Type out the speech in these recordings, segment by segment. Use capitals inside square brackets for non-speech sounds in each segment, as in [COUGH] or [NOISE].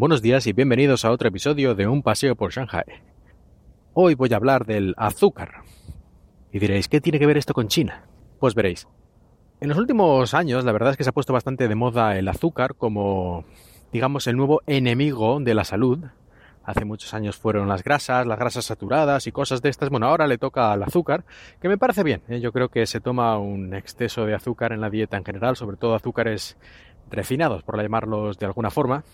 Buenos días y bienvenidos a otro episodio de Un paseo por Shanghai. Hoy voy a hablar del azúcar. Y diréis, ¿qué tiene que ver esto con China? Pues veréis. En los últimos años, la verdad es que se ha puesto bastante de moda el azúcar como, digamos, el nuevo enemigo de la salud. Hace muchos años fueron las grasas, las grasas saturadas y cosas de estas. Bueno, ahora le toca al azúcar, que me parece bien. ¿eh? Yo creo que se toma un exceso de azúcar en la dieta en general, sobre todo azúcares refinados, por llamarlos de alguna forma.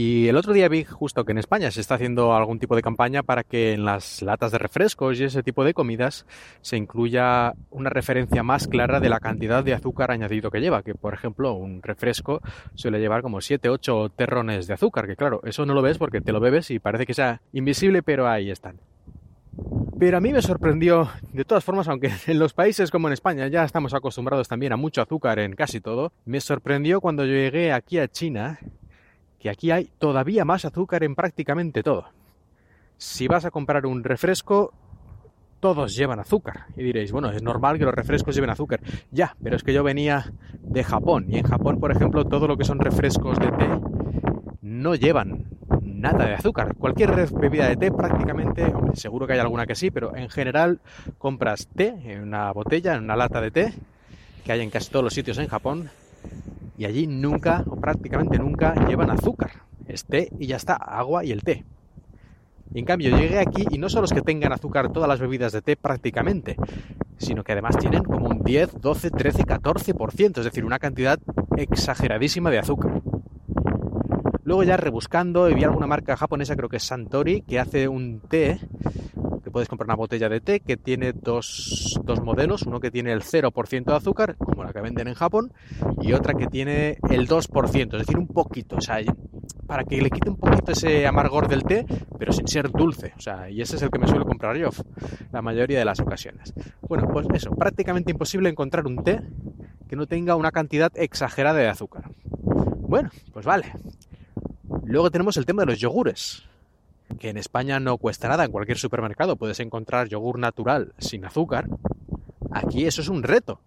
Y el otro día vi justo que en España se está haciendo algún tipo de campaña para que en las latas de refrescos y ese tipo de comidas se incluya una referencia más clara de la cantidad de azúcar añadido que lleva, que por ejemplo un refresco suele llevar como 7, 8 terrones de azúcar, que claro, eso no lo ves porque te lo bebes y parece que sea invisible, pero ahí están. Pero a mí me sorprendió, de todas formas, aunque [LAUGHS] en los países como en España ya estamos acostumbrados también a mucho azúcar en casi todo, me sorprendió cuando llegué aquí a China que aquí hay todavía más azúcar en prácticamente todo. Si vas a comprar un refresco, todos llevan azúcar. Y diréis, bueno, es normal que los refrescos lleven azúcar. Ya, pero es que yo venía de Japón y en Japón, por ejemplo, todo lo que son refrescos de té no llevan nada de azúcar. Cualquier bebida de té prácticamente, seguro que hay alguna que sí, pero en general compras té en una botella, en una lata de té, que hay en casi todos los sitios en Japón, y allí nunca o prácticamente nunca llevan azúcar. Es té y ya está, agua y el té. En cambio llegué aquí y no solo es que tengan azúcar todas las bebidas de té prácticamente, sino que además tienen como un 10, 12, 13, 14%, es decir, una cantidad exageradísima de azúcar. Luego ya rebuscando, vi alguna marca japonesa, creo que es Santori, que hace un té puedes comprar una botella de té que tiene dos, dos modelos, uno que tiene el 0% de azúcar, como la que venden en Japón, y otra que tiene el 2%, es decir, un poquito, o sea, para que le quite un poquito ese amargor del té, pero sin ser dulce, o sea, y ese es el que me suelo comprar yo la mayoría de las ocasiones. Bueno, pues eso, prácticamente imposible encontrar un té que no tenga una cantidad exagerada de azúcar. Bueno, pues vale. Luego tenemos el tema de los yogures que en España no cuesta nada, en cualquier supermercado puedes encontrar yogur natural sin azúcar, aquí eso es un reto.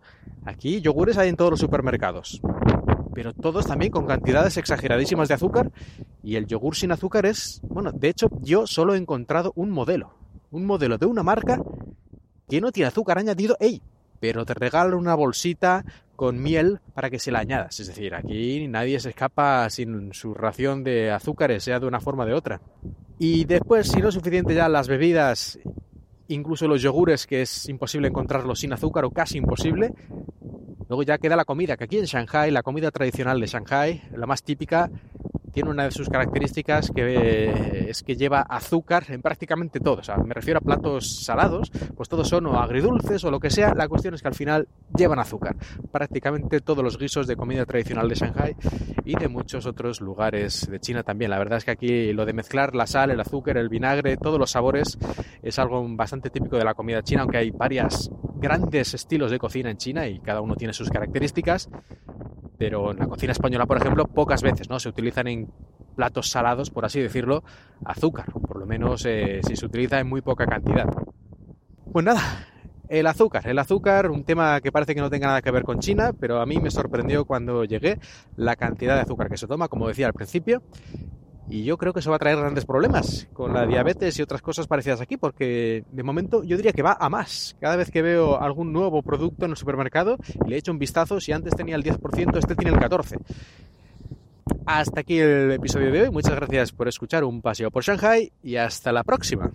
Aquí yogures hay en todos los supermercados, pero todos también con cantidades exageradísimas de azúcar y el yogur sin azúcar es, bueno, de hecho yo solo he encontrado un modelo, un modelo de una marca que no tiene azúcar añadido, ¡ey! Pero te regala una bolsita con miel para que se la añadas. Es decir, aquí nadie se escapa sin su ración de azúcares, sea de una forma o de otra. Y después, si no es suficiente ya las bebidas, incluso los yogures, que es imposible encontrarlos sin azúcar o casi imposible, luego ya queda la comida, que aquí en Shanghai, la comida tradicional de Shanghai, la más típica, tiene una de sus características que eh, es que lleva azúcar en prácticamente todo. O sea, me refiero a platos salados, pues todos son o agridulces o lo que sea. La cuestión es que al final llevan azúcar. Prácticamente todos los guisos de comida tradicional de Shanghai y de muchos otros lugares de China también. La verdad es que aquí lo de mezclar la sal, el azúcar, el vinagre, todos los sabores es algo bastante típico de la comida china, aunque hay varias grandes estilos de cocina en China y cada uno tiene sus características pero en la cocina española, por ejemplo, pocas veces ¿no? se utilizan en platos salados, por así decirlo, azúcar, por lo menos eh, si se utiliza en muy poca cantidad. Pues nada, el azúcar, el azúcar, un tema que parece que no tenga nada que ver con China, pero a mí me sorprendió cuando llegué la cantidad de azúcar que se toma, como decía al principio, y yo creo que eso va a traer grandes problemas con la diabetes y otras cosas parecidas aquí, porque de momento yo diría que va a más. Cada vez que veo algún nuevo producto en el supermercado y le echo un vistazo, si antes tenía el 10%, este tiene el 14%. Hasta aquí el episodio de hoy. Muchas gracias por escuchar un paseo por Shanghai y hasta la próxima.